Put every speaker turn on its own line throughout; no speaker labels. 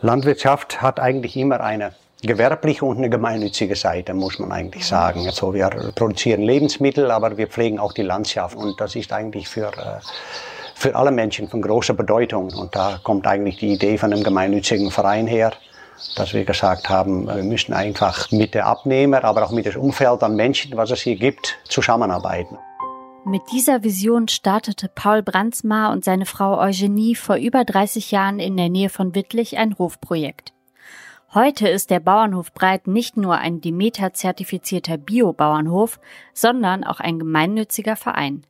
Landwirtschaft hat eigentlich immer eine gewerbliche und eine gemeinnützige Seite, muss man eigentlich sagen. Also wir produzieren Lebensmittel, aber wir pflegen auch die Landschaft und das ist eigentlich für, äh, für alle Menschen von großer Bedeutung. Und da kommt eigentlich die Idee von einem gemeinnützigen Verein her, dass wir gesagt haben, wir müssen einfach mit der Abnehmer, aber auch mit dem Umfeld an Menschen, was es hier gibt, zusammenarbeiten.
Mit dieser Vision startete Paul Brandsmar und seine Frau Eugenie vor über 30 Jahren in der Nähe von Wittlich ein Hofprojekt. Heute ist der Bauernhof Breit nicht nur ein Demeter-zertifizierter Bio-Bauernhof, sondern auch ein gemeinnütziger Verein.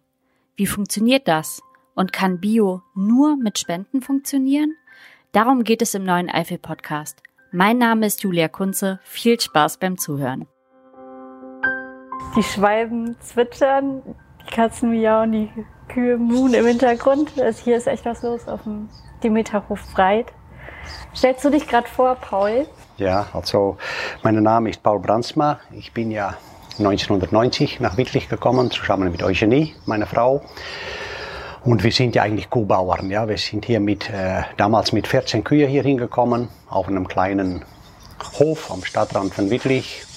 Wie funktioniert das? Und kann Bio nur mit Spenden funktionieren? Darum geht es im neuen Eifel-Podcast. Mein Name ist Julia Kunze. Viel Spaß beim Zuhören.
Die Schwalben zwitschern, die Katzen miauen, die Kühe muhen im Hintergrund. Also hier ist echt was los auf dem Demeterhof Breit. Stellst du dich gerade vor, Paul?
Ja, also mein Name ist Paul Brandsma. Ich bin ja 1990 nach Wittlich gekommen, zusammen mit Eugenie, meiner Frau. Und wir sind ja eigentlich Kuhbauern. Ja. Wir sind hier mit, äh, damals mit 14 Kühe hier hingekommen, auf einem kleinen Hof am Stadtrand von Wittlich.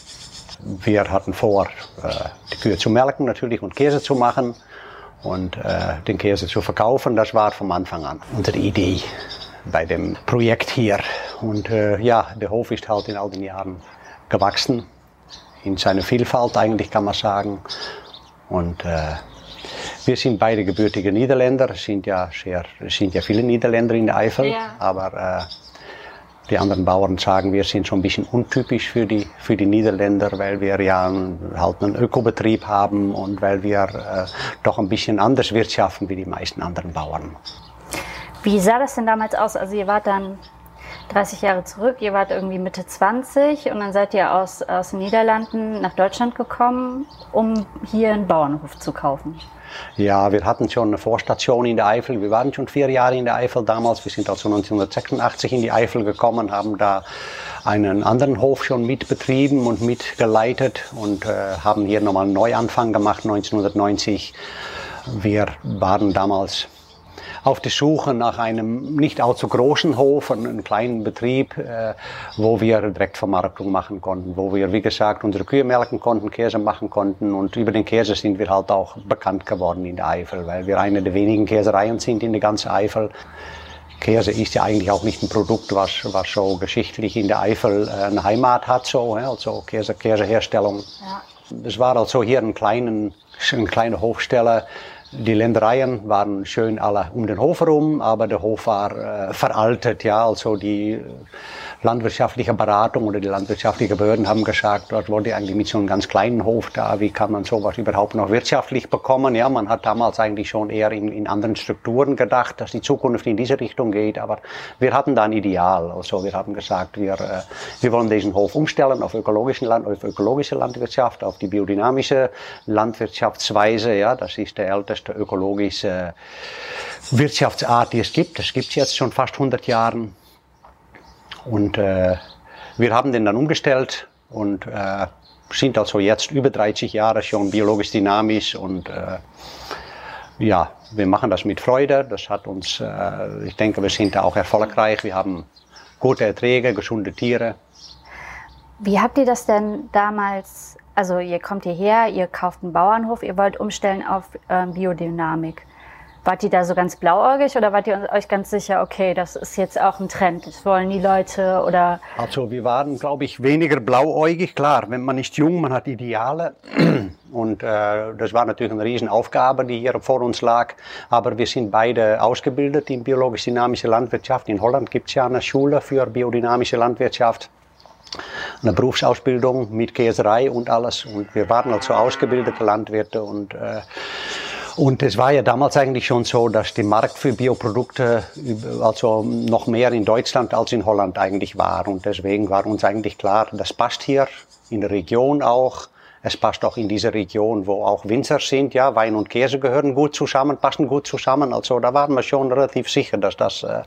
Wir hatten vor, äh, die Kühe zu melken natürlich und Käse zu machen und äh, den Käse zu verkaufen. Das war vom Anfang an unsere Idee bei dem Projekt hier. Und äh, ja, der Hof ist halt in all den Jahren gewachsen, in seiner Vielfalt eigentlich kann man sagen. Und wir sind beide gebürtige Niederländer, es sind ja, sehr, sind ja viele Niederländer in der Eifel, ja. aber die anderen Bauern sagen, wir sind schon ein bisschen untypisch für die, für die Niederländer, weil wir ja halt einen Ökobetrieb haben und weil wir äh, doch ein bisschen anders wirtschaften wie die meisten anderen Bauern.
Wie sah das denn damals aus? Also ihr wart dann 30 Jahre zurück, ihr wart irgendwie Mitte 20 und dann seid ihr aus, aus den Niederlanden nach Deutschland gekommen, um hier einen Bauernhof zu kaufen.
Ja, wir hatten schon eine Vorstation in der Eifel. Wir waren schon vier Jahre in der Eifel damals. Wir sind also 1986 in die Eifel gekommen, haben da einen anderen Hof schon mitbetrieben und mitgeleitet und äh, haben hier nochmal einen Neuanfang gemacht 1990. Wir waren damals auf der Suche nach einem nicht allzu großen Hof, einem kleinen Betrieb, äh, wo wir Direktvermarktung machen konnten, wo wir, wie gesagt, unsere Kühe melken konnten, Käse machen konnten und über den Käse sind wir halt auch bekannt geworden in der Eifel, weil wir eine der wenigen Käsereien sind in der ganzen Eifel. Käse ist ja eigentlich auch nicht ein Produkt, was, was so geschichtlich in der Eifel äh, eine Heimat hat, so, also Käse, Käseherstellung. Ja. Es war also hier ein, kleinen, ein kleiner Hofsteller, die Ländereien waren schön alle um den Hof herum, aber der Hof war äh, veraltet, ja, also die landwirtschaftliche Beratung oder die landwirtschaftlichen Behörden haben gesagt, dort wollte eigentlich mit so einem ganz kleinen Hof da, wie kann man sowas überhaupt noch wirtschaftlich bekommen? Ja, man hat damals eigentlich schon eher in, in anderen Strukturen gedacht, dass die Zukunft in diese Richtung geht, aber wir hatten da ein Ideal. Also wir haben gesagt, wir, äh, wir wollen diesen Hof umstellen auf, ökologischen Land, auf ökologische Landwirtschaft, auf die biodynamische Landwirtschaftsweise. Ja, das ist der älteste ökologische Wirtschaftsart, die es gibt. Das gibt es jetzt schon fast 100 Jahren. Und äh, wir haben den dann umgestellt und äh, sind also jetzt über 30 Jahre schon biologisch dynamisch und äh, ja, wir machen das mit Freude. Das hat uns, äh, ich denke, wir sind da auch erfolgreich. Wir haben gute Erträge, gesunde Tiere.
Wie habt ihr das denn damals, also ihr kommt hierher, ihr kauft einen Bauernhof, ihr wollt umstellen auf äh, Biodynamik. Wart ihr da so ganz blauäugig oder wart ihr euch ganz sicher, okay, das ist jetzt auch ein Trend, das wollen die Leute oder?
Also wir waren, glaube ich, weniger blauäugig. Klar, wenn man ist jung, man hat Ideale und äh, das war natürlich eine Riesenaufgabe, die hier vor uns lag. Aber wir sind beide ausgebildet in biologisch-dynamische Landwirtschaft. In Holland gibt es ja eine Schule für biodynamische Landwirtschaft eine Berufsausbildung mit Käserei und alles. Und wir waren also ausgebildete Landwirte und äh, und es war ja damals eigentlich schon so, dass der Markt für Bioprodukte also noch mehr in Deutschland als in Holland eigentlich war. Und deswegen war uns eigentlich klar, das passt hier in der Region auch. Es passt auch in diese Region, wo auch Winzer sind. Ja, Wein und Käse gehören gut zusammen, passen gut zusammen. Also da waren wir schon relativ sicher, dass das, äh,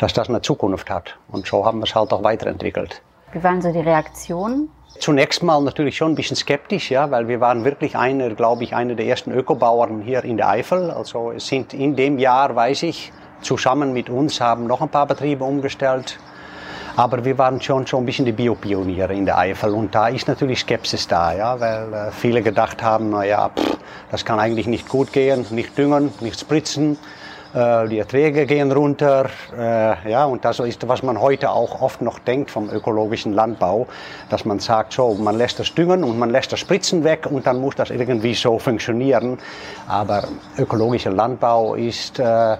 dass das eine Zukunft hat. Und so haben wir es halt auch weiterentwickelt.
Wie waren so die Reaktionen?
Zunächst mal natürlich schon ein bisschen skeptisch, ja, weil wir waren wirklich einer, glaube ich, einer der ersten Ökobauern hier in der Eifel. Also es sind in dem Jahr, weiß ich, zusammen mit uns haben noch ein paar Betriebe umgestellt. Aber wir waren schon, schon ein bisschen die Biopioniere in der Eifel und da ist natürlich Skepsis da, ja, weil äh, viele gedacht haben, naja, das kann eigentlich nicht gut gehen, nicht düngen, nicht spritzen, die Erträge gehen runter, äh, ja, und das ist, was man heute auch oft noch denkt vom ökologischen Landbau, dass man sagt, so, man lässt das düngen und man lässt das Spritzen weg und dann muss das irgendwie so funktionieren. Aber ökologischer Landbau ist, äh,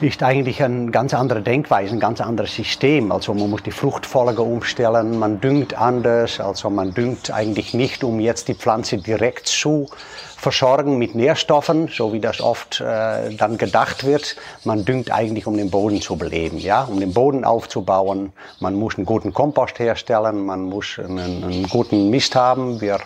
ist eigentlich eine ganz andere Denkweise, ein ganz anderes System. Also man muss die Fruchtfolge umstellen, man düngt anders, also man düngt eigentlich nicht, um jetzt die Pflanze direkt zu versorgen mit Nährstoffen, so wie das oft äh, dann gedacht wird. Man düngt eigentlich, um den Boden zu beleben, ja, um den Boden aufzubauen. Man muss einen guten Kompost herstellen, man muss einen, einen guten Mist haben. Wir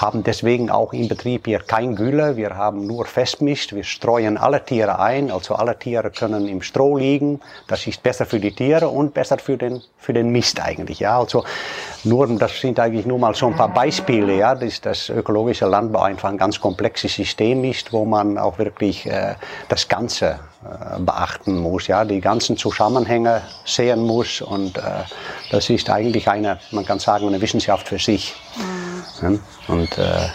haben deswegen auch im Betrieb hier kein Gülle. Wir haben nur Festmist. Wir streuen alle Tiere ein. Also alle Tiere können im Stroh liegen. Das ist besser für die Tiere und besser für den, für den Mist eigentlich. Ja, also nur, das sind eigentlich nur mal so ein paar Beispiele, ja, dass das ökologische Landbau einfach ein ganz komplexes System ist, wo man auch wirklich äh, das Ganze äh, beachten muss, ja, die ganzen Zusammenhänge sehen muss und äh, das ist eigentlich eine, man kann sagen, eine Wissenschaft für sich. Mhm. Und äh,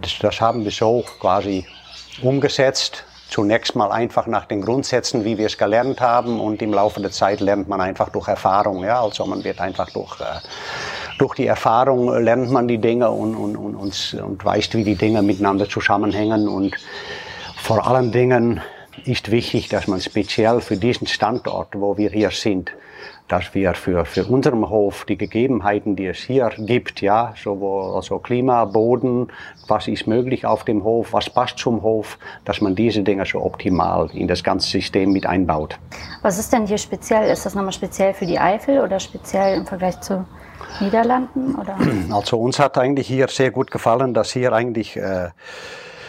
das, das haben wir so quasi umgesetzt. Zunächst mal einfach nach den Grundsätzen, wie wir es gelernt haben, und im Laufe der Zeit lernt man einfach durch Erfahrung. Ja? Also man wird einfach durch, äh, durch die Erfahrung lernt man die Dinge und, und, und, und, und weiß, wie die Dinge miteinander zusammenhängen. Und vor allen Dingen ist wichtig, dass man speziell für diesen Standort, wo wir hier sind, dass wir für, für unseren Hof die Gegebenheiten, die es hier gibt, ja, so, also Klima, Boden, was ist möglich auf dem Hof, was passt zum Hof, dass man diese Dinge so optimal in das ganze System mit einbaut.
Was ist denn hier speziell? Ist das nochmal speziell für die Eifel oder speziell im Vergleich zu Niederlanden? Oder?
Also uns hat eigentlich hier sehr gut gefallen, dass hier eigentlich äh,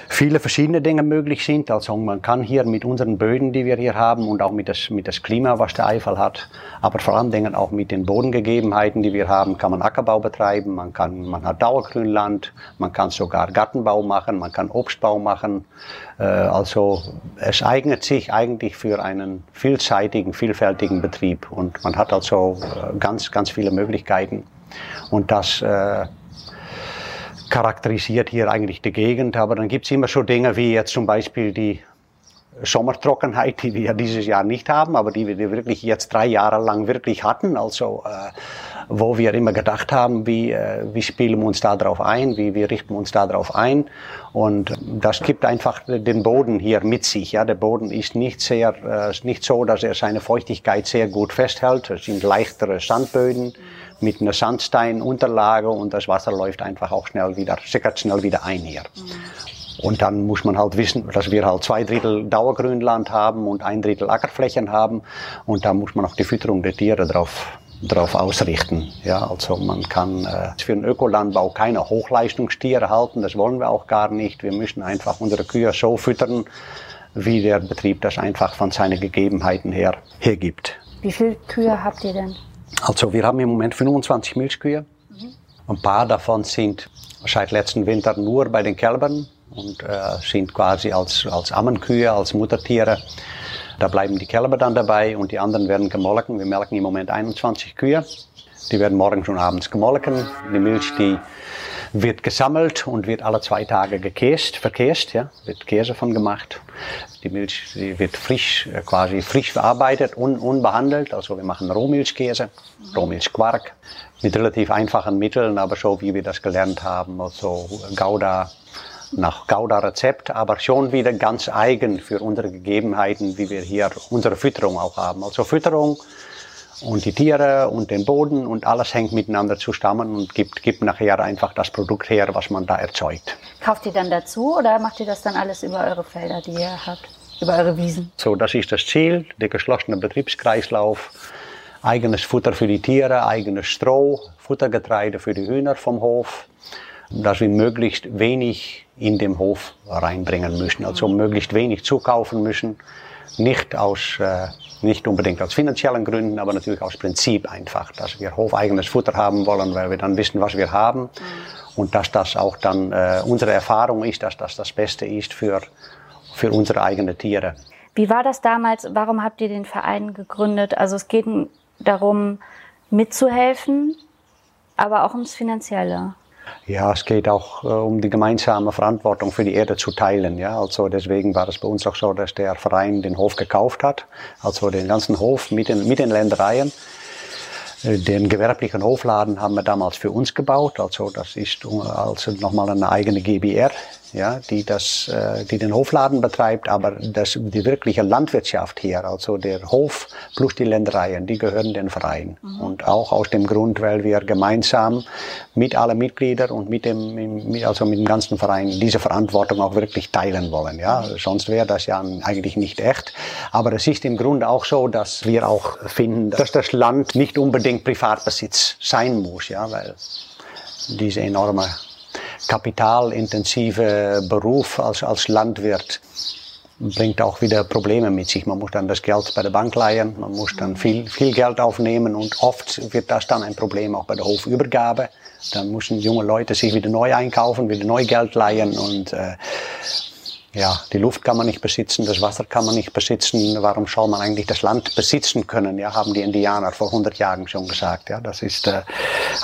viele verschiedene Dinge möglich sind. Also man kann hier mit unseren Böden, die wir hier haben und auch mit das, mit das Klima, was der Eifel hat, aber vor allen Dingen auch mit den Bodengegebenheiten, die wir haben, kann man Ackerbau betreiben, man kann, man hat Dauergrünland, man kann sogar Gartenbau machen, man kann Obstbau machen. Äh, also es eignet sich eigentlich für einen vielseitigen, vielfältigen Betrieb und man hat also äh, ganz, ganz viele Möglichkeiten. Und das äh, charakterisiert hier eigentlich die Gegend. Aber dann gibt es immer so Dinge wie jetzt zum Beispiel die Sommertrockenheit, die wir dieses Jahr nicht haben, aber die wir wirklich jetzt drei Jahre lang wirklich hatten. Also äh, wo wir immer gedacht haben, wie, äh, wie spielen wir uns da drauf ein, wie, wie richten wir uns da drauf ein. Und das gibt einfach den Boden hier mit sich. Ja, der Boden ist nicht sehr, äh, nicht so, dass er seine Feuchtigkeit sehr gut festhält. Es sind leichtere Sandböden mit einer Sandsteinunterlage und das Wasser läuft einfach auch schnell wieder, sickert schnell wieder ein hier. Und dann muss man halt wissen, dass wir halt zwei Drittel Dauergrünland haben und ein Drittel Ackerflächen haben. Und da muss man auch die Fütterung der Tiere drauf, drauf ausrichten. Ja, also man kann äh, für den Ökolandbau keine Hochleistungstiere halten, das wollen wir auch gar nicht. Wir müssen einfach unsere Kühe so füttern, wie der Betrieb das einfach von seinen Gegebenheiten her hergibt.
Wie viele Kühe habt ihr denn?
Also wir haben im Moment 25 Milchkühe. Mhm. Ein paar davon sind seit letzten Winter nur bei den Kälbern und äh, sind quasi als, als Ammenkühe, als Muttertiere. Da bleiben die Kälber dann dabei und die anderen werden gemolken. Wir melken im Moment 21 Kühe. Die werden morgens und abends gemolken. Die Milch, die wird gesammelt und wird alle zwei Tage gekäst, verkäst, ja, wird Käse von gemacht. Die Milch die wird frisch, äh, quasi frisch verarbeitet, un, unbehandelt. Also wir machen Rohmilchkäse, Rohmilchquark mit relativ einfachen Mitteln, aber so wie wir das gelernt haben, also Gouda nach Gouda-Rezept, aber schon wieder ganz eigen für unsere Gegebenheiten, wie wir hier unsere Fütterung auch haben. Also Fütterung und die Tiere und den Boden und alles hängt miteinander zusammen und gibt, gibt nachher einfach das Produkt her, was man da erzeugt.
Kauft ihr dann dazu oder macht ihr das dann alles über eure Felder, die ihr habt, über eure Wiesen?
So, das ist das Ziel, der geschlossene Betriebskreislauf. Eigenes Futter für die Tiere, eigenes Stroh, Futtergetreide für die Hühner vom Hof, dass wir möglichst wenig in den Hof reinbringen müssen, also möglichst wenig zukaufen müssen nicht aus, äh, nicht unbedingt aus finanziellen Gründen, aber natürlich aus Prinzip einfach, dass wir hofeigenes Futter haben wollen, weil wir dann wissen, was wir haben mhm. und dass das auch dann äh, unsere Erfahrung ist, dass das das Beste ist für, für unsere eigenen Tiere.
Wie war das damals? Warum habt ihr den Verein gegründet? Also es geht darum, mitzuhelfen, aber auch ums Finanzielle.
Ja, es geht auch äh, um die gemeinsame Verantwortung für die Erde zu teilen. Ja, also deswegen war es bei uns auch so, dass der Verein den Hof gekauft hat, also den ganzen Hof mit den, mit den Ländereien. Den gewerblichen Hofladen haben wir damals für uns gebaut, also das ist also nochmal eine eigene GBR ja, die, das, äh, die den Hofladen betreibt, aber das, die wirkliche Landwirtschaft hier, also der Hof plus die Ländereien, die gehören den Verein. Mhm. Und auch aus dem Grund, weil wir gemeinsam mit allen Mitgliedern und mit dem, also mit dem ganzen Verein diese Verantwortung auch wirklich teilen wollen. Ja, sonst wäre das ja eigentlich nicht echt. Aber es ist im Grunde auch so, dass wir auch finden, dass das Land nicht unbedingt Privatbesitz sein muss, ja, weil diese enorme kapitalintensive Beruf als, als Landwirt bringt auch wieder Probleme mit sich. Man muss dann das Geld bei der Bank leihen, man muss dann viel, viel Geld aufnehmen und oft wird das dann ein Problem auch bei der Hofübergabe. Dann müssen junge Leute sich wieder neu einkaufen, wieder neu Geld leihen und äh, ja, die Luft kann man nicht besitzen, das Wasser kann man nicht besitzen. Warum soll man eigentlich das Land besitzen können? Ja, haben die Indianer vor 100 Jahren schon gesagt. Ja, das ist äh,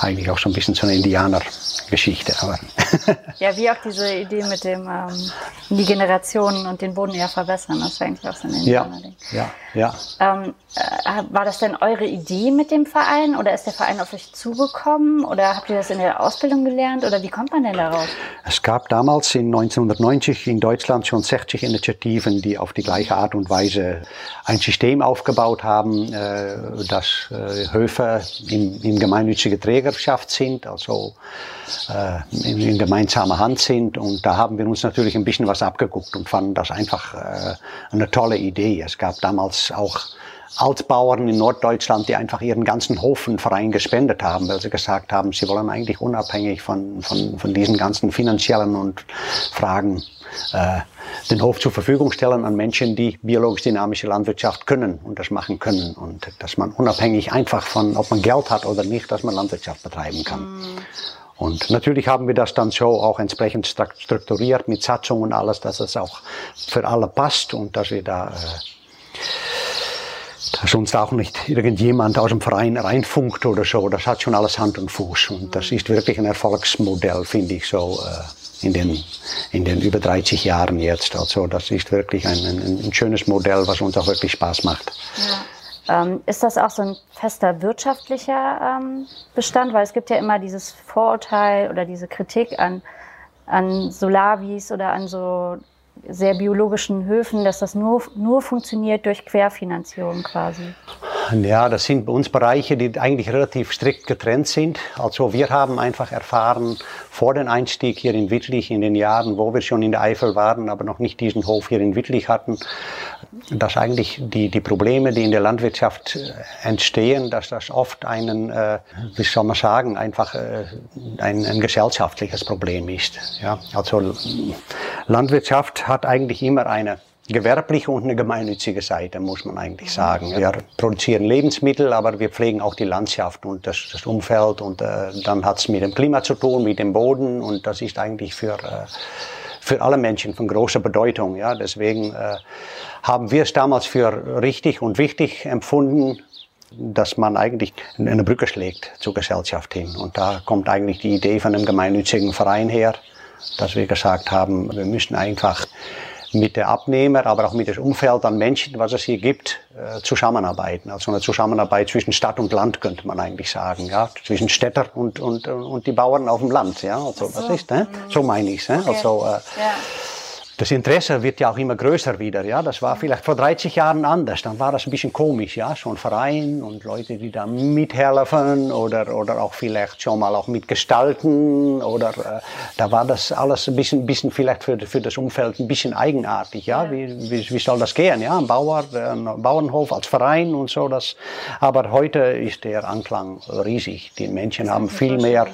eigentlich auch so ein bisschen so eine Indianergeschichte. Aber
ja, wie auch diese Idee mit dem ähm, die Generationen und den Boden eher verbessern. Das ist eigentlich auch so ein Indianer-Ding.
Ja, ja.
ja. Ähm, äh, war das denn eure Idee mit dem Verein oder ist der Verein auf euch zugekommen oder habt ihr das in der Ausbildung gelernt oder wie kommt man denn darauf?
Es gab damals in 1990 in Deutschland schon 60 Initiativen, die auf die gleiche Art und Weise ein System aufgebaut haben, äh, dass äh, Höfe in, in gemeinnützige Trägerschaft sind, also in, in gemeinsamer Hand sind. Und da haben wir uns natürlich ein bisschen was abgeguckt und fanden das einfach eine tolle Idee. Es gab damals auch Altbauern in Norddeutschland, die einfach ihren ganzen Hofenverein gespendet haben, weil sie gesagt haben, sie wollen eigentlich unabhängig von, von, von diesen ganzen finanziellen und Fragen äh, den Hof zur Verfügung stellen an Menschen, die biologisch-dynamische Landwirtschaft können und das machen können. Und dass man unabhängig einfach von, ob man Geld hat oder nicht, dass man Landwirtschaft betreiben kann. Mm. Und natürlich haben wir das dann so auch entsprechend strukturiert mit Satzung und alles, dass es auch für alle passt und dass wir da äh, dass uns auch nicht irgendjemand aus dem Verein reinfunkt oder so. Das hat schon alles Hand und Fuß. Und das ist wirklich ein Erfolgsmodell, finde ich so, äh, in den, in den über 30 Jahren jetzt. Also das ist wirklich ein, ein, ein schönes Modell, was uns auch wirklich Spaß macht.
Ja. Ähm, ist das auch so ein fester wirtschaftlicher ähm, Bestand? Weil es gibt ja immer dieses Vorurteil oder diese Kritik an, an Solavis oder an so sehr biologischen Höfen, dass das nur, nur funktioniert durch Querfinanzierung quasi?
Ja, das sind bei uns Bereiche, die eigentlich relativ strikt getrennt sind. Also wir haben einfach erfahren vor dem Einstieg hier in Wittlich, in den Jahren, wo wir schon in der Eifel waren, aber noch nicht diesen Hof hier in Wittlich hatten, dass eigentlich die, die Probleme, die in der Landwirtschaft äh, entstehen, dass das oft einen, äh, wie soll man sagen, einfach äh, ein, ein gesellschaftliches Problem ist. Ja, also Landwirtschaft hat eigentlich immer eine gewerbliche und eine gemeinnützige Seite, muss man eigentlich sagen. Wir produzieren Lebensmittel, aber wir pflegen auch die Landschaft und das, das Umfeld und äh, dann hat es mit dem Klima zu tun, mit dem Boden und das ist eigentlich für, äh, für alle Menschen von großer Bedeutung. Ja? Deswegen äh, haben wir es damals für richtig und wichtig empfunden, dass man eigentlich eine Brücke schlägt zur Gesellschaft hin. Und da kommt eigentlich die Idee von einem gemeinnützigen Verein her, dass wir gesagt haben, wir müssen einfach mit der Abnehmer, aber auch mit dem Umfeld an Menschen, was es hier gibt, äh, zusammenarbeiten. Also eine Zusammenarbeit zwischen Stadt und Land könnte man eigentlich sagen, ja, zwischen Städter und und und die Bauern auf dem Land, ja. Also so. das ist, ne? so meine ich's, ne? Okay. Also äh, ja das Interesse wird ja auch immer größer wieder. Ja, das war vielleicht vor 30 Jahren anders. Dann war das ein bisschen komisch, ja, so ein Verein und Leute, die da mithelfen oder oder auch vielleicht schon mal auch mitgestalten oder äh, da war das alles ein bisschen, bisschen vielleicht für, für das Umfeld ein bisschen eigenartig. Ja, wie, wie, wie soll das gehen? Ja, ein Bauer, ein Bauernhof als Verein und so. Das. Aber heute ist der Anklang riesig. Die Menschen haben viel mehr,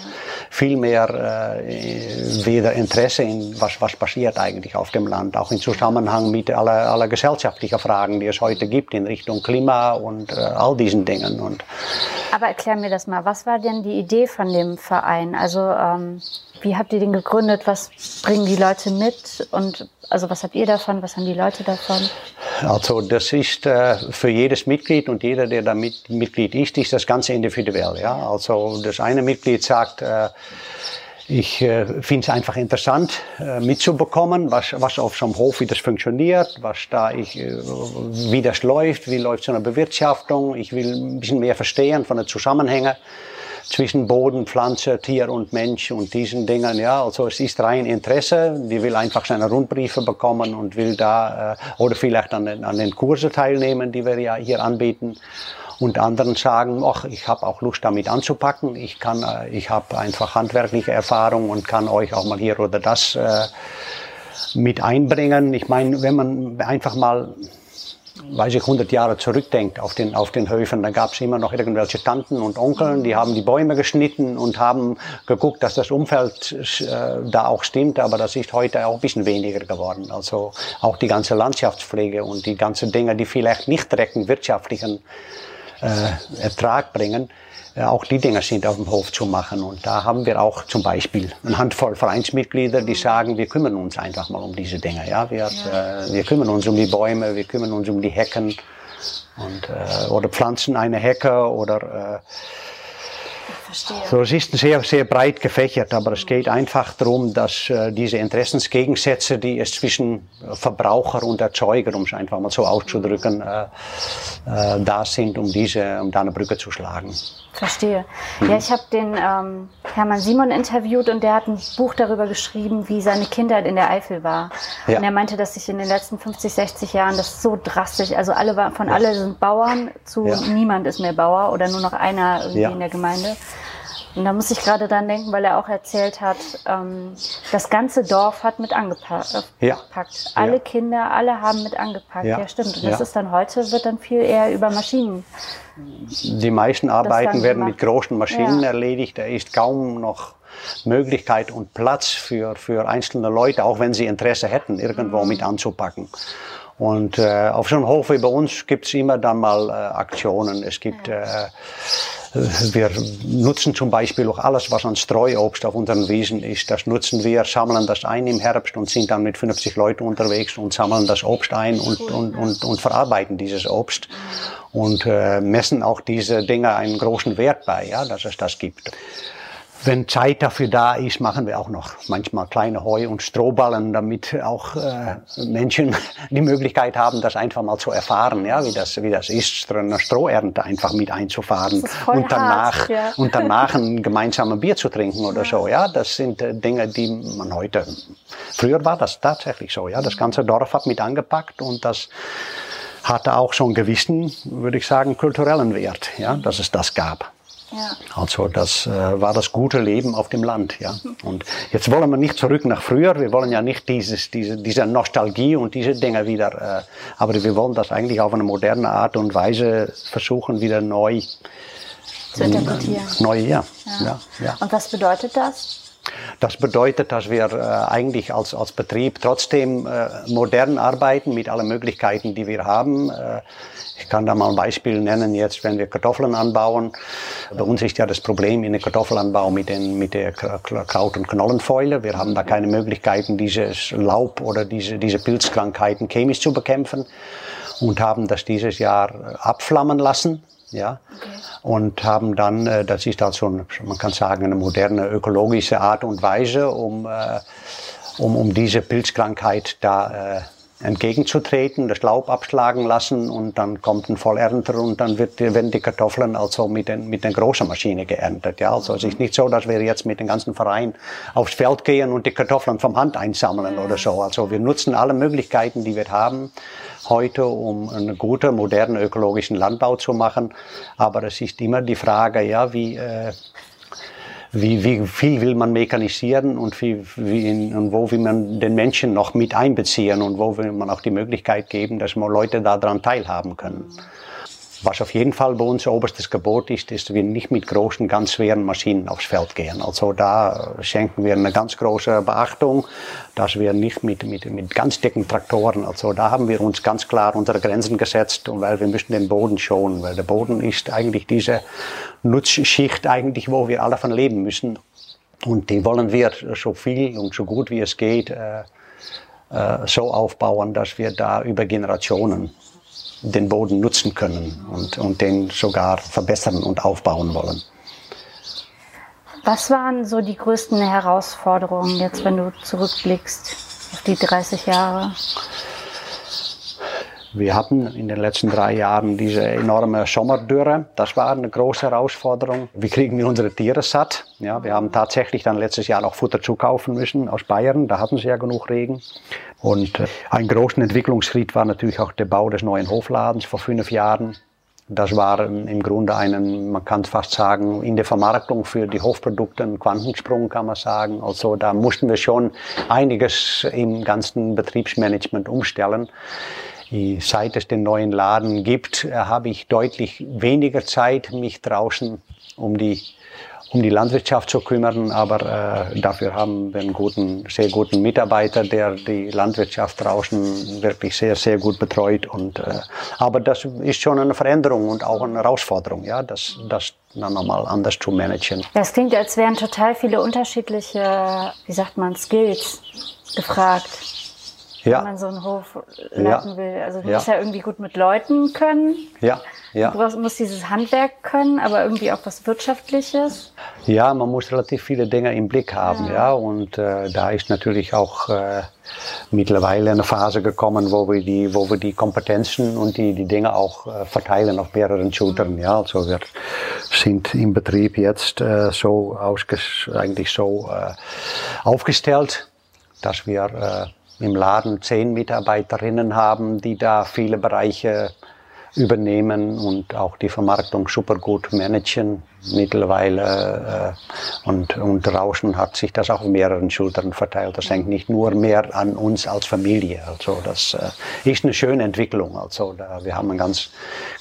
viel mehr äh, wieder Interesse in was was passiert eigentlich auf dem Land, auch im Zusammenhang mit aller, aller gesellschaftlichen Fragen, die es heute gibt in Richtung Klima und äh, all diesen Dingen. Und
Aber erklär mir das mal, was war denn die Idee von dem Verein? Also ähm, wie habt ihr den gegründet? Was bringen die Leute mit? Und also was habt ihr davon? Was haben die Leute davon?
Also das ist äh, für jedes Mitglied und jeder, der da mit, Mitglied ist, ist das Ganze individuell. Ja? Also das eine Mitglied sagt, äh, ich äh, finde es einfach interessant äh, mitzubekommen, was, was auf so einem Hof, wie das funktioniert, was da ich, äh, wie das läuft, wie läuft so eine Bewirtschaftung. Ich will ein bisschen mehr verstehen von den Zusammenhängen zwischen Boden, Pflanze, Tier und Mensch und diesen Dingen. Ja, also es ist rein Interesse. Die will einfach seine Rundbriefe bekommen und will da äh, oder vielleicht an an den Kurse teilnehmen, die wir ja hier anbieten. Und anderen sagen, ach, ich habe auch Lust damit anzupacken. Ich kann, äh, ich habe einfach handwerkliche Erfahrung und kann euch auch mal hier oder das äh, mit einbringen. Ich meine, wenn man einfach mal weiß ich, 100 Jahre zurückdenkt auf den, auf den Höfen, dann gab es immer noch irgendwelche Tanten und Onkeln, die haben die Bäume geschnitten und haben geguckt, dass das Umfeld äh, da auch stimmt, aber das ist heute auch ein bisschen weniger geworden. Also auch die ganze Landschaftspflege und die ganzen Dinge, die vielleicht nicht direkt wirtschaftlichen äh, Ertrag bringen, äh, auch die Dinge sind auf dem Hof zu machen. Und da haben wir auch zum Beispiel eine Handvoll Vereinsmitglieder, die sagen, wir kümmern uns einfach mal um diese Dinge. Ja? Wir, ja. Äh, wir kümmern uns um die Bäume, wir kümmern uns um die Hecken und, äh, oder pflanzen eine Hecke oder äh, Verstehe. So, es ist sehr, sehr breit gefächert, aber es geht einfach darum, dass äh, diese Interessensgegensätze, die es zwischen Verbraucher und Erzeuger, um es einfach mal so auszudrücken, äh, äh, da sind, um diese, um da eine Brücke zu schlagen.
Verstehe. Ja, ich habe den ähm, Hermann Simon interviewt und der hat ein Buch darüber geschrieben, wie seine Kindheit in der Eifel war. Ja. Und er meinte, dass sich in den letzten 50, 60 Jahren das so drastisch, also alle von ja. alle sind Bauern zu ja. niemand ist mehr Bauer oder nur noch einer irgendwie in der Gemeinde. Und da muss ich gerade dann denken, weil er auch erzählt hat, ähm, das ganze Dorf hat mit angepackt. Äh, ja. Alle ja. Kinder, alle haben mit angepackt. Ja, ja stimmt. Und das ist dann heute, wird dann viel eher über Maschinen.
Die meisten Arbeiten werden mit großen Maschinen erledigt. Da ist kaum noch Möglichkeit und Platz für, für einzelne Leute, auch wenn sie Interesse hätten, irgendwo mhm. mit anzupacken. Und äh, auf so einem Hof wie bei uns gibt's immer dann mal äh, Aktionen. Es gibt, äh, wir nutzen zum Beispiel auch alles, was an Streuobst auf unseren Wiesen ist. Das nutzen wir, sammeln das ein im Herbst und sind dann mit 50 Leuten unterwegs und sammeln das Obst ein und, und, und, und verarbeiten dieses Obst und äh, messen auch diese Dinge einen großen Wert bei, ja, dass es das gibt. Wenn Zeit dafür da ist, machen wir auch noch manchmal kleine Heu- und Strohballen, damit auch äh, Menschen die Möglichkeit haben, das einfach mal zu erfahren, ja, wie das, wie das ist, eine Strohernte einfach mit einzufahren und danach, hart, ja. und danach ein gemeinsames Bier zu trinken oder ja. so, ja. Das sind äh, Dinge, die man heute, früher war das tatsächlich so, ja. Das ganze Dorf hat mit angepackt und das hatte auch schon einen gewissen, würde ich sagen, kulturellen Wert, ja, dass es das gab. Ja. Also das äh, war das gute Leben auf dem Land, ja. Und jetzt wollen wir nicht zurück nach früher. Wir wollen ja nicht dieses, diese, diese Nostalgie und diese Dinge wieder, äh, aber wir wollen das eigentlich auf eine moderne Art und Weise versuchen, wieder neu
zu interpretieren.
Neu, ja.
ja. ja, ja. Und was bedeutet das?
Das bedeutet, dass wir äh, eigentlich als, als Betrieb trotzdem äh, modern arbeiten mit allen Möglichkeiten, die wir haben. Äh, ich kann da mal ein Beispiel nennen, jetzt, wenn wir Kartoffeln anbauen. Bei uns ist ja das Problem in der Kartoffelanbau mit, den, mit der Kraut- und Knollenfäule. Wir haben da keine Möglichkeiten, dieses Laub oder diese, diese Pilzkrankheiten chemisch zu bekämpfen und haben das dieses Jahr abflammen lassen. Ja, okay. und haben dann, äh, das ist also, ein, man kann sagen, eine moderne ökologische Art und Weise, um, äh, um, um diese Pilzkrankheit da äh, entgegenzutreten, das Laub abschlagen lassen und dann kommt ein Vollernter und dann wird, werden die Kartoffeln also mit, den, mit der großen Maschine geerntet. Ja, also es ist nicht so, dass wir jetzt mit dem ganzen Verein aufs Feld gehen und die Kartoffeln vom Hand einsammeln oder so. Also wir nutzen alle Möglichkeiten, die wir haben heute, um einen guten, modernen ökologischen Landbau zu machen. Aber es ist immer die Frage, ja, wie, äh, wie, wie viel will man mechanisieren und, wie, wie, und wo will man den Menschen noch mit einbeziehen und wo will man auch die Möglichkeit geben, dass man Leute daran teilhaben können. Was auf jeden Fall bei uns oberstes Gebot ist, ist, dass wir nicht mit großen, ganz schweren Maschinen aufs Feld gehen. Also da schenken wir eine ganz große Beachtung, dass wir nicht mit, mit, mit ganz dicken Traktoren, also da haben wir uns ganz klar unsere Grenzen gesetzt, und weil wir müssen den Boden schonen, weil der Boden ist eigentlich diese Nutzschicht eigentlich, wo wir alle von leben müssen. Und die wollen wir so viel und so gut wie es geht äh, äh, so aufbauen, dass wir da über Generationen den Boden nutzen können und, und den sogar verbessern und aufbauen wollen.
Was waren so die größten Herausforderungen jetzt, wenn du zurückblickst auf die 30 Jahre?
Wir hatten in den letzten drei Jahren diese enorme Sommerdürre. Das war eine große Herausforderung. Wie kriegen wir unsere Tiere satt? Ja, wir haben tatsächlich dann letztes Jahr auch Futter zukaufen müssen aus Bayern. Da hatten sie ja genug Regen. Und äh, ein großer Entwicklungsschritt war natürlich auch der Bau des neuen Hofladens vor fünf Jahren. Das war im Grunde einen, man kann fast sagen, in der Vermarktung für die Hofprodukte ein Quantensprung, kann man sagen. Also da mussten wir schon einiges im ganzen Betriebsmanagement umstellen. Seit es den neuen Laden gibt, äh, habe ich deutlich weniger Zeit, mich draußen um die um die Landwirtschaft zu kümmern, aber äh, dafür haben wir einen guten, sehr guten Mitarbeiter, der die Landwirtschaft draußen wirklich sehr, sehr gut betreut. Und, äh, aber das ist schon eine Veränderung und auch eine Herausforderung, ja, das, das dann nochmal anders zu managen.
Das klingt, als wären total viele unterschiedliche, wie sagt man, Skills gefragt ja. wenn man so einen Hof leiten ja. will. Also du ja. musst ja irgendwie gut mit Leuten können.
Ja. Ja.
Du musst dieses Handwerk können, aber irgendwie auch was Wirtschaftliches.
Ja, man muss relativ viele Dinge im Blick haben, ja. ja. Und äh, da ist natürlich auch äh, mittlerweile eine Phase gekommen, wo wir die, wo wir die Kompetenzen und die, die Dinge auch äh, verteilen auf mehreren Schultern. Mhm. Ja, also wir sind im Betrieb jetzt äh, so eigentlich so äh, aufgestellt, dass wir äh, im Laden zehn Mitarbeiterinnen haben, die da viele Bereiche übernehmen und auch die Vermarktung super gut managen mittlerweile. Äh, und, und Rauschen hat sich das auf mehreren Schultern verteilt. Das hängt nicht nur mehr an uns als Familie. Also das äh, ist eine schöne Entwicklung. Also da, wir haben ein ganz,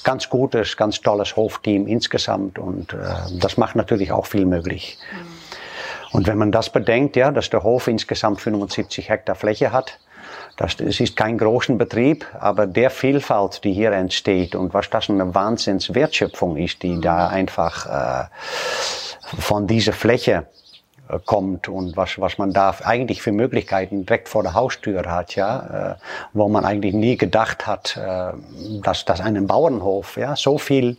ganz gutes, ganz tolles Hofteam insgesamt und äh, das macht natürlich auch viel möglich. Mhm. Und wenn man das bedenkt, ja, dass der Hof insgesamt 75 Hektar Fläche hat, das, es ist kein großer Betrieb, aber der Vielfalt, die hier entsteht und was das eine Wahnsinnswertschöpfung ist, die da einfach äh, von dieser Fläche äh, kommt und was, was man da eigentlich für Möglichkeiten direkt vor der Haustür hat, ja, äh, wo man eigentlich nie gedacht hat, äh, dass, dass einem Bauernhof ja, so viel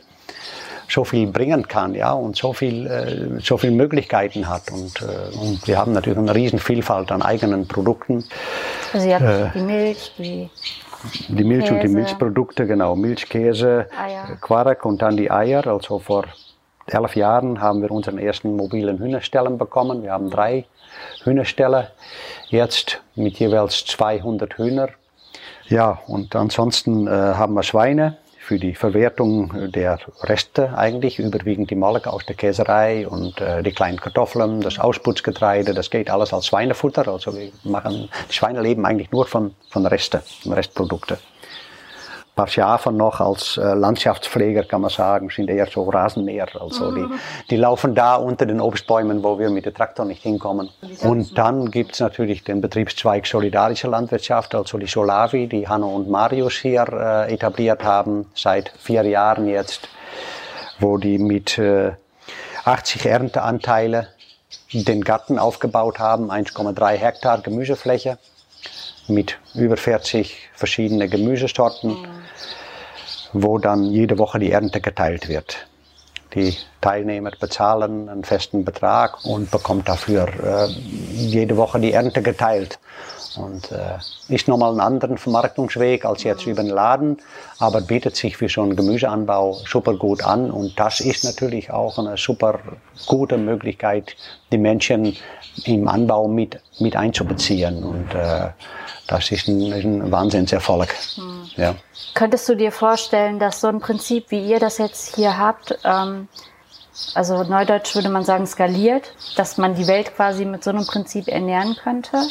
so viel bringen kann, ja, und so viel, äh, so viel Möglichkeiten hat. Und, äh, und wir haben natürlich eine riesen Vielfalt an eigenen Produkten.
Also ihr habt äh, die Milch, die
die Milch Käse. und die Milchprodukte, genau, Milch, Käse, Eier. Quark und dann die Eier. Also vor elf Jahren haben wir unseren ersten mobilen Hühnerstellen bekommen. Wir haben drei Hühnerställe jetzt mit jeweils 200 Hühner. Ja, und ansonsten äh, haben wir Schweine für die Verwertung der Reste eigentlich, überwiegend die Molke aus der Käserei und äh, die kleinen Kartoffeln, das Ausputzgetreide, das geht alles als Schweinefutter. Also wir machen, die Schweine leben eigentlich nur von, von Reste, Restprodukte paar Schafe noch als äh, Landschaftspfleger, kann man sagen, sind eher so Rasenmäher. Also die, die laufen da unter den Obstbäumen, wo wir mit dem Traktor nicht hinkommen. Und dann gibt es natürlich den Betriebszweig Solidarische Landwirtschaft, also die Solavi, die Hanno und Marius hier äh, etabliert haben, seit vier Jahren jetzt, wo die mit äh, 80 Ernteanteile den Garten aufgebaut haben, 1,3 Hektar Gemüsefläche mit über 40 verschiedene Gemüsesorten, mhm. wo dann jede Woche die Ernte geteilt wird. Die Teilnehmer bezahlen einen festen Betrag und bekommt dafür äh, jede Woche die Ernte geteilt. Und äh, ist nochmal ein anderer Vermarktungsweg als jetzt über den Laden, aber bietet sich für so einen Gemüseanbau super gut an. Und das ist natürlich auch eine super gute Möglichkeit, die Menschen im Anbau mit, mit einzubeziehen. Und äh, das ist ein, ein Wahnsinnserfolg. Mhm. Ja.
Könntest du dir vorstellen, dass so ein Prinzip, wie ihr das jetzt hier habt, ähm, also neudeutsch würde man sagen skaliert, dass man die Welt quasi mit so einem Prinzip ernähren könnte?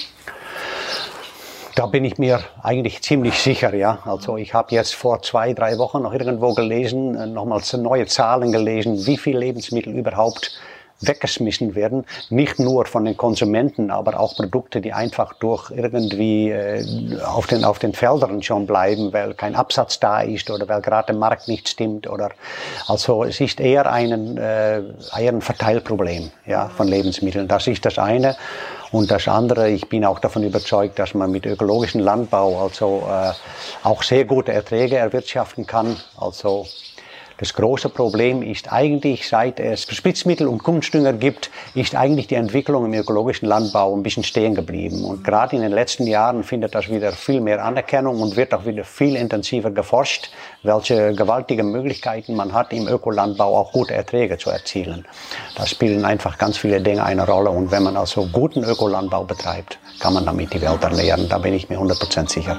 Da bin ich mir eigentlich ziemlich sicher, ja. Also ich habe jetzt vor zwei, drei Wochen noch irgendwo gelesen, äh, nochmals neue Zahlen gelesen, wie viel Lebensmittel überhaupt weggeschmissen werden. Nicht nur von den Konsumenten, aber auch Produkte, die einfach durch irgendwie äh, auf, den, auf den Feldern schon bleiben, weil kein Absatz da ist oder weil gerade der Markt nicht stimmt. Oder also es ist eher ein, äh, eher ein Verteilproblem ja, von Lebensmitteln. Das ist das eine. Und das andere, ich bin auch davon überzeugt, dass man mit ökologischem Landbau also äh, auch sehr gute Erträge erwirtschaften kann. Also das große Problem ist eigentlich, seit es Spritzmittel und Kunstdünger gibt, ist eigentlich die Entwicklung im ökologischen Landbau ein bisschen stehen geblieben. Und gerade in den letzten Jahren findet das wieder viel mehr Anerkennung und wird auch wieder viel intensiver geforscht, welche gewaltigen Möglichkeiten man hat, im Ökolandbau auch gute Erträge zu erzielen. Da spielen einfach ganz viele Dinge eine Rolle. Und wenn man also guten Ökolandbau betreibt, kann man damit die Welt ernähren. Da bin ich mir 100% sicher.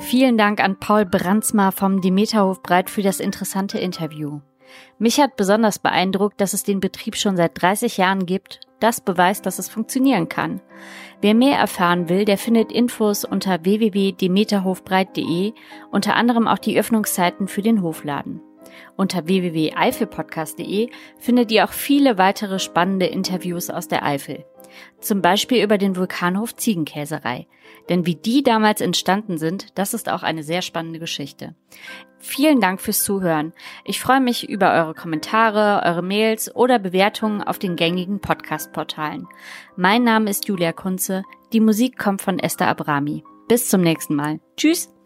Vielen Dank an Paul Brandsma vom Demeterhof Breit für das interessante Interview. Mich hat besonders beeindruckt, dass es den Betrieb schon seit 30 Jahren gibt. Das beweist, dass es funktionieren kann. Wer mehr erfahren will, der findet Infos unter www.demeterhofbreit.de, unter anderem auch die Öffnungszeiten für den Hofladen. Unter www.eifelpodcast.de findet ihr auch viele weitere spannende Interviews aus der Eifel. Zum Beispiel über den Vulkanhof Ziegenkäserei. Denn wie die damals entstanden sind, das ist auch eine sehr spannende Geschichte. Vielen Dank fürs Zuhören. Ich freue mich über eure Kommentare, eure Mails oder Bewertungen auf den gängigen Podcast-Portalen. Mein Name ist Julia Kunze. Die Musik kommt von Esther Abrami. Bis zum nächsten Mal. Tschüss!